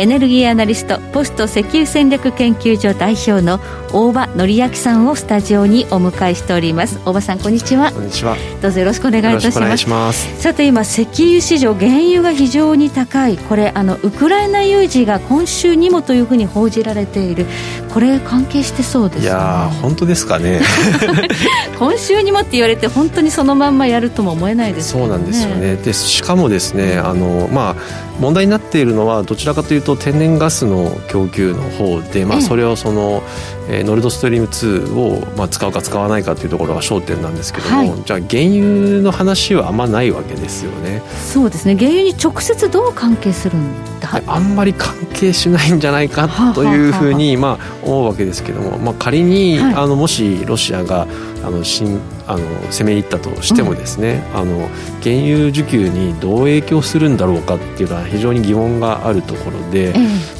エネルギーアナリストポスト石油戦略研究所代表の大場則明さんをスタジオにお迎えしております。大場さんこんにちは。こんにちは。どうぞよろしくお願いいたします。さて今石油市場原油が非常に高い。これあのウクライナ有事が今週にもというふうに報じられている。これ関係してそうです、ね、いや本当ですかね。今週にもって言われて本当にそのまんまやるとも思えないです、ね、そうなんですよね。でしかもですねあのまあ問題になっているのはどちらかというと天然ガスの供給の方で、まあ、それをその、え。ー、ノルドストリーム2を、まあ、使うか使わないかというところが焦点なんですけども、はい、じゃあ原油の話はあんまないわけですよねそうですね。原油に直接どう関係するんだ？あんまり関係しないんじゃないかというふうに、まあ、思うわけですけども、まあ、仮に、はい、あのもしロシアがあの新あの攻め入ったとしてもですね、うん、あの原油需給にどう影響するんだろうかっていうのは非常に疑問があるところで、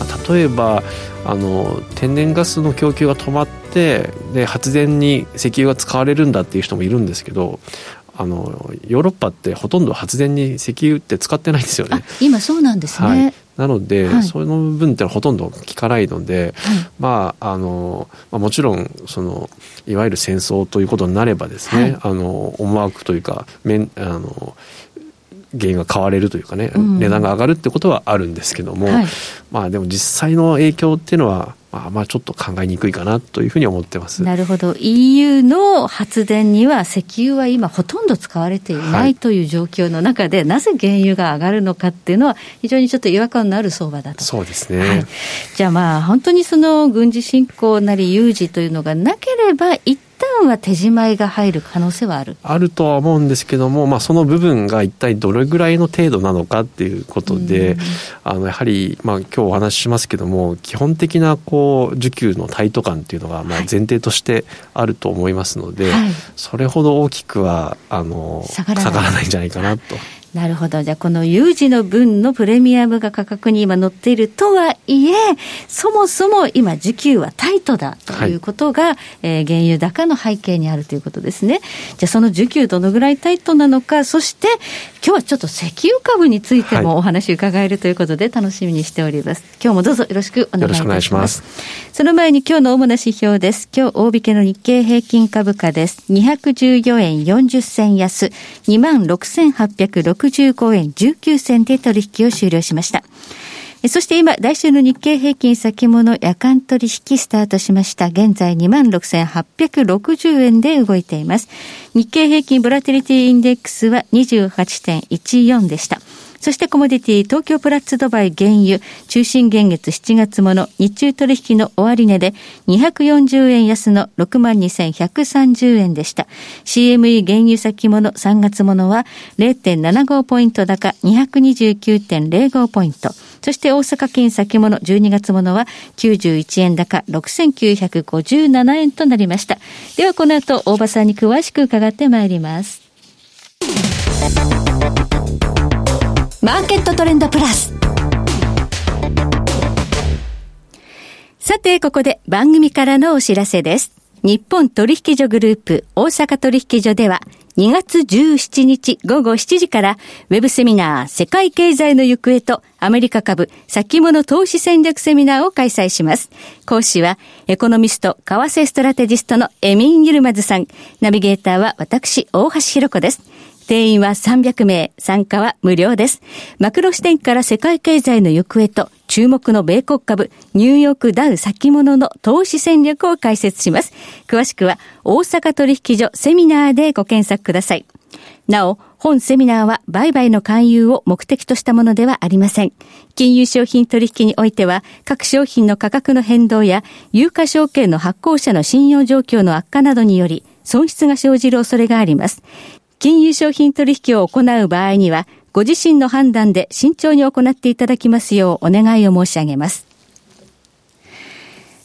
まあ、例えばあの天然ガスの供給が止まってで発電に石油が使われるんだっていう人もいるんですけどあのヨーロッパってほとんど発電に石油って使ってないんですよね。今そうなんですね。はいなので、はい、その部分ってほとんど効かないので、はい、まああの、まあ、もちろんそのいわゆる戦争ということになればですね、はい、あの思惑というか面あの原因が買われるというかね、うん、値段が上がるってことはあるんですけども、まあでも実際の影響っていうのはまあ、まあちょっと考えにくいかなというふうに思ってます。なるほど、EU の発電には石油は今、ほとんど使われていないという状況の中で、はい、なぜ原油が上がるのかっていうのは、非常にちょっと違和感のある相場だと。そうですね、はい、じゃあ、まあ、本当にその軍事侵攻なり有事というのがなければ、一旦は手締まいが入る可能性はある。あるとは思うんですけども、まあ、その部分が一体どれぐらいの程度なのかっていうことで、あのやはり、まあ今日お話ししますけども基本的なこう需給のタイト感っていうのがまあ前提としてあると思いますので、はい、それほど大きくはあの下がらないんじゃないかなと。なるほど。じゃあ、この有事の分のプレミアムが価格に今乗っているとはいえ、そもそも今、需給はタイトだということが、はい、えー、原油高の背景にあるということですね。じゃあ、その需給どのぐらいタイトなのか、そして、今日はちょっと石油株についてもお話伺えるということで、楽しみにしております。今日もどうぞよろしくお願いいたします。ますその前に今日の主な指標です。今日、大引けの日経平均株価です。214円40銭安、26,860 65円19銭で取引を終了しました。そして今、来週の日経平均先物夜間取引スタートしました。現在26,860円で動いています。日経平均ボラティリティインデックスは28.14でした。そしてコモディティ東京プラッツドバイ原油中心現月7月もの日中取引の終値で240円安の62,130円でした。CME 原油先物3月ものは0.75ポイント高229.05ポイント。そして大阪金先物12月ものは91円高6957円となりました。ではこの後大場さんに詳しく伺ってまいります。マーケットトレンドプラス。さて、ここで番組からのお知らせです。日本取引所グループ大阪取引所では2月17日午後7時からウェブセミナー世界経済の行方とアメリカ株先物投資戦略セミナーを開催します。講師はエコノミスト為替ストラテジストのエミン・ユルマズさん。ナビゲーターは私大橋弘子です。定員は300名、参加は無料です。マクロ視点から世界経済の行方と注目の米国株、ニューヨークダウ先物の投資戦略を解説します。詳しくは大阪取引所セミナーでご検索ください。なお、本セミナーは売買の勧誘を目的としたものではありません。金融商品取引においては、各商品の価格の変動や、有価証券の発行者の信用状況の悪化などにより、損失が生じる恐れがあります。金融商品取引を行う場合には、ご自身の判断で慎重に行っていただきますようお願いを申し上げます。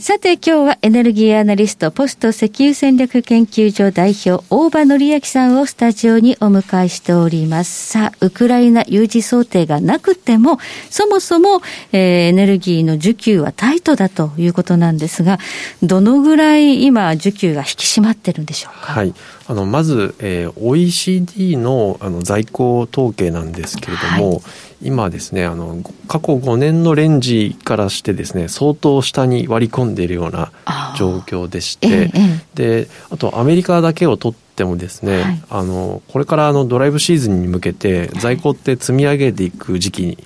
さて今日はエネルギーアナリスト、ポスト石油戦略研究所代表、大場則明さんをスタジオにお迎えしております。さあ、ウクライナ有事想定がなくても、そもそも、えー、エネルギーの需給はタイトだということなんですが、どのぐらい今、需給が引き締まってるんでしょうか？はい。あのまず、えー、OECD のあの在庫統計なんですけれども、はい今ですねあの過去5年のレンジからしてですね相当下に割り込んでいるような状況でして、ええ、であとアメリカだけを取ってもですね、はい、あのこれからあのドライブシーズンに向けて在庫って積み上げていく時期に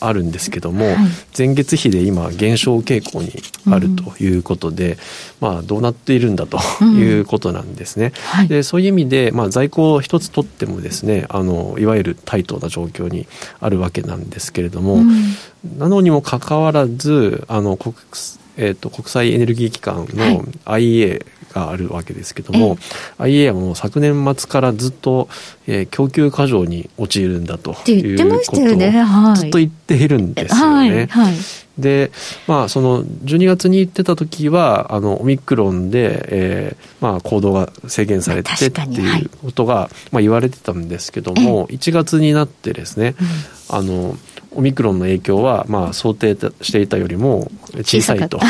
あるんですけども、はい、前月比で今減少傾向にあるということで、うん、まあどうなっているんだということなんですね。うんはい、でそういう意味で、まあ、在庫を一つ取ってもですねあのいわゆるタイトな状況にあるわけなんですけれども、うん、なのにもかかわらずあの国,、えーと、国際エネルギー機関の IEA があるわけですけども、はい、IEA はもう昨年末からずっと、えー、供給過剰に陥るんだということをずっと言っているんですよね。はいで、まあ、その12月に言ってた時はあのオミクロンで、えーまあ、行動が制限されてってい。うことが、まあ、言われてたんですけども、1月になってですね、あのオミクロンの影響は、まあ、想定していたよりも小さいと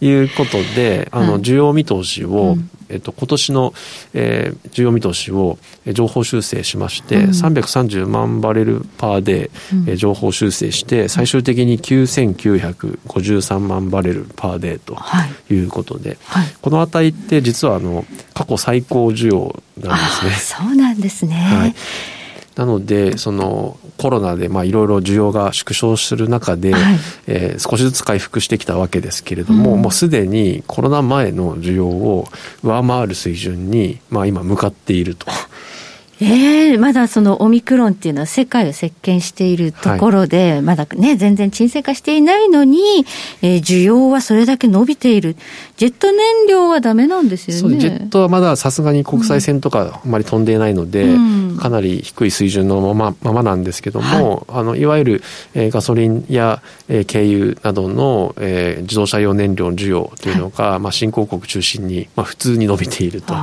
いうことで、あの需要見通しを、えっと、今年の、えー、需要見通しを情報修正しまして、うん、330万バレルパーで、うん、情報修正して最終的に9953万バレルパーデーとい。うことで、はい。はい、この値って実はあの過去最高需要なんですね。そうなんですね、はいなのでそのコロナでいろいろ需要が縮小する中で、はい、えー、少しずつ回復してきたわけですけれども、うん、もうすでにコロナ前の需要を上回る水準に、まあ、今向かっているとええー、まだそのオミクロンっていうのは世界を席巻しているところで、はい、まだね、全然沈静化していないのに、えー、需要はそれだけ伸びている。ジェット燃料はダメなんですよね。ジェットはまださすがに国際線とかあまり飛んでいないので、うん、かなり低い水準のままままなんですけども、はい、あのいわゆる、えー、ガソリンや、えー、軽油などの、えー、自動車用燃料の需要というのが、はい、まあ、新興国中心に、まあ、普通に伸びていると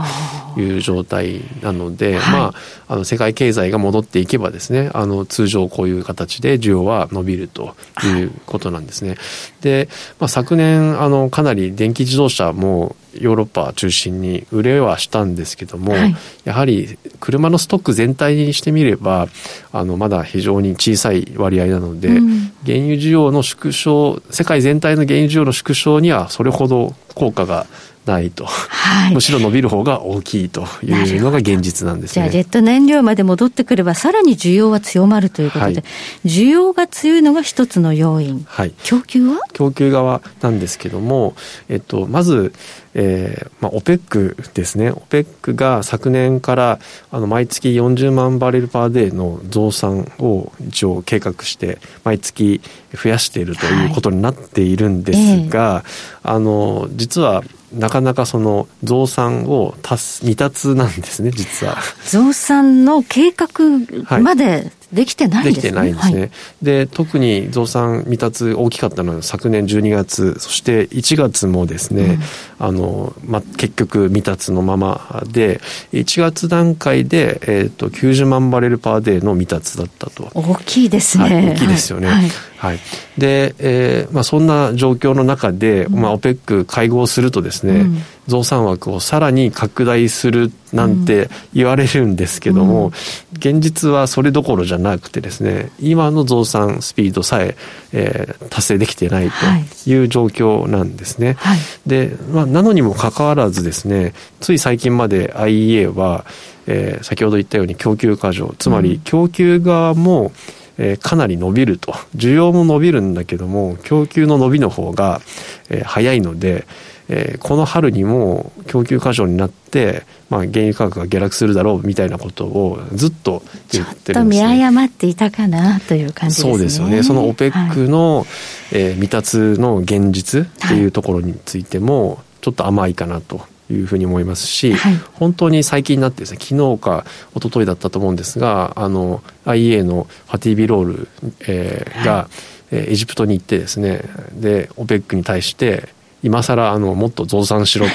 いう状態なので、まああの世界経済が戻っていけばですねあの通常こういう形で需要は伸びるということなんですね。で、まあ、昨年あのかなり電気自動車もヨーロッパ中心に売れはしたんですけども、はい、やはり車のストック全体にしてみればあのまだ非常に小さい割合なので、うん、原油需要の縮小世界全体の原油需要の縮小にはそれほど効果がないと、はい、むしろ伸びる方が大きいというのが現実なんです、ね、じゃあジェット燃料まで戻ってくればさらに需要は強まるということで、はい、需要が強いのが一つの要因、はい、供給は？供給側なんですけども、えっと、まずえーまあ、OPEC ですね OPEC が昨年からあの毎月40万バレルパーデーの増産を一応計画して毎月増やしているということになっているんですが、はいえー、あの実はなかなかその増産を達未達なんですね実は。増産の計画までできてないですね。できてないんですね。はい、で特に増産未達大きかったのは昨年12月そして1月もですね、うん、あのま結局未達のままで1月段階でえっ、ー、と90万バレルパーデーの未達だったと。大きいですね。はい、大きいですよね。はいはい、で、えーまあ、そんな状況の中で、まあ、OPEC 会合するとですね、うん、増産枠をさらに拡大するなんて言われるんですけども、うん、現実はそれどころじゃなくてですね今の増産スピードさええー、達成できてないという状況なんですね。はい、で、まあ、なのにもかかわらずですねつい最近まで IEA は、えー、先ほど言ったように供給過剰つまり供給側も、うんえー、かなり伸びると。需要も伸びるんだけども供給の伸びの方が、えー、早いので、えー、この春にも供給過剰になって、まあ、原油価格が下落するだろうみたいなことをずっと言ってるんです、ね、見誤っていたかなという感じですね。そうですよね。その OPEC の、はい、えー、未達の現実っていうところについても、ちょっと甘いかなというふうに思いますし、はい、本当に最近になってですね昨日か一昨日だったと思うんですがあの IEA のファティビロール、えー、が、はい、エジプトに行ってですねで OPEC に対して今更あのもっと増産しろと。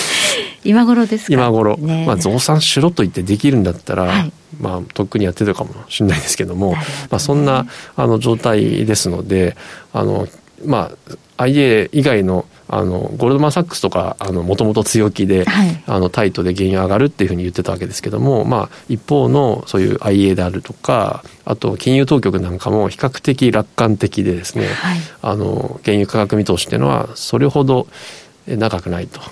今頃ですか、今頃、ね、まあ、増産しろと言ってできるんだったら、はい、まあ、とっくにやってたかもしれないですけども、ね、まあ、そんなあの状態ですのであの、まあ、IA 以外のあのゴールドマン・サックスとかもともと強気で、はい、あのタイトで原油上がるっていうふうに言ってたわけですけども、まあ、一方のそういう IA であるとかあと金融当局なんかも比較的楽観的でですね、はい、あの原油価格見通しっていうのはそれほど長くないという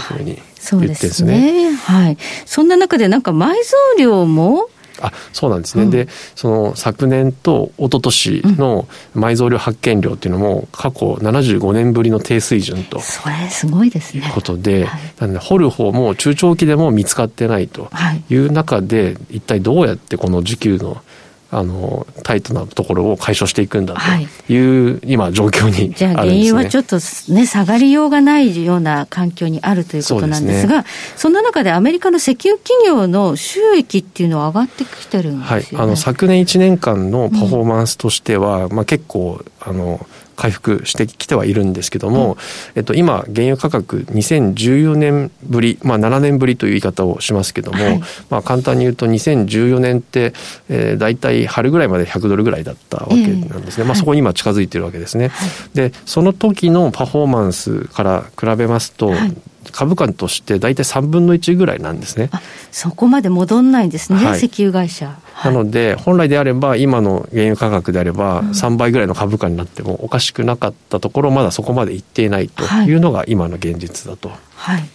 ふうに言ってですね。はい。そんな中でなんか埋蔵量もあそうなんですね、うん、でその昨年と一昨年の埋蔵量発見量っていうのも過去75年ぶりの低水準とそれすごいですね。ことで、はい、なので掘る方も中長期でも見つかってないとい。う中で、はい、一体どうやってこの需給のあのタイトなところを解消していくんだという、はい、今状況にあるんです、ね、じゃあ原油はちょっとね下がりようがないような環境にあるということなんですがそ、ね,、んな中でアメリカの石油企業の収益っていうのは上がってきてるんですよ、ね、はい、あの昨年1年間のパフォーマンスとしては、うん、まあ、結構あの回復してきてはいるんですけども、うん、えっと、今、原油価格2014年ぶり、まあ、7年ぶりという言い方をしますけども、はい、まあ、簡単に言うと2014年って、えー、大体春ぐらいまで100ドルぐらいだったわけなんですね、えー、まあ、そこに今近づいてるわけですね。はい、でその時のパフォーマンスから比べますと、はい株価として大体3分の1ぐらいなんですね。そこまで戻んないんですね、はい、石油会社。なので、本来であれば、今の原油価格であれば、3倍ぐらいの株価になってもおかしくなかったところ、まだそこまでいっていないとい。うのが今の現実だと。はい。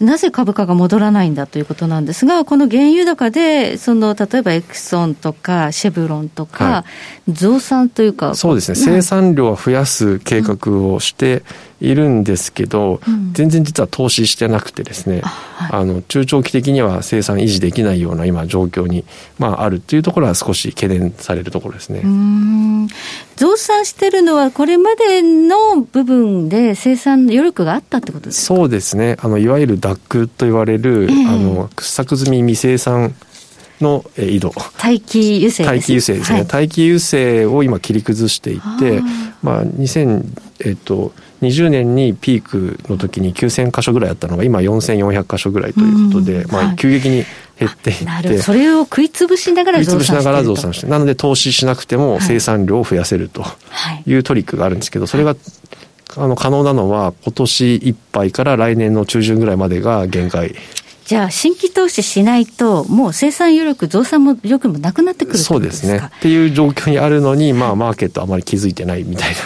なぜ株価が戻らないんだということなんですが、この原油高で、その例えばエクソンとかシェブロンとか、増産というか、そうですね、生産量を増やす計画をして、いるんですけど、うん、全然実は投資してなくてですね、はい、あの中長期的には生産維持できないような今状況に、まあ、あるというところは少し懸念されるところですね。増産してるのはこれまでの部分で生産余力があったってことですか？そうですね。あのいわゆる DAC と言われる、えー、あの掘削済み未生産の井戸。大気油性大気油性ですね、はい、大気油性を今切り崩していってまあ2000えっと20年にピークの時に9000箇所ぐらいあったのが今4400箇所ぐらいということで、まあ、急激に減っていって、それを食い潰しながら増産して食い潰しながら増産してなので投資しなくても生産量を増やせるとい。うトリックがあるんですけどそれがあの可能なのは今年いっぱいから来年の中旬ぐらいまでが限界。じゃあ、新規投資しないと、もう生産余力、増産も力もなくなってくるそうですね。っていう状況にあるのに、まあ、マーケットあまり気づいてないみたいな。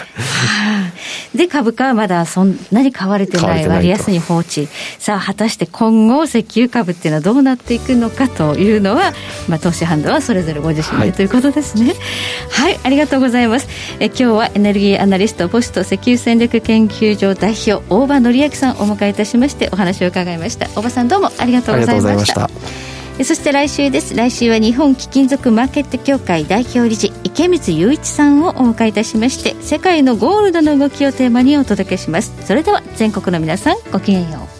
で、株価はまだそんなに買われてない、割安に放置。さあ、果たして今後、石油株っていうのはどうなっていくのかというのは、まあ、投資判断はそれぞれご自身で、はい、ということですね。はい、ありがとうございます。え今日はエネルギーアナリスト、ポスト石油戦略研究所代表、大場紀明さんをお迎えいたしまして、お話を伺いました。大場さん、どうもありがとうございました。そして来週です。来週は日本貴金属マーケット協会代表理事池光雄一さんをお迎えいたしまして世界のゴールドの動きをテーマにお届けします。それでは全国の皆さんごきげんよう。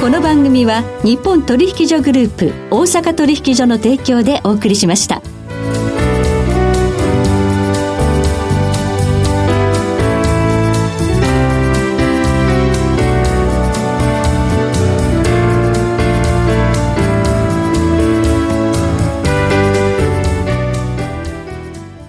この番組は日本取引所グループ大阪取引所の提供でお送りしました。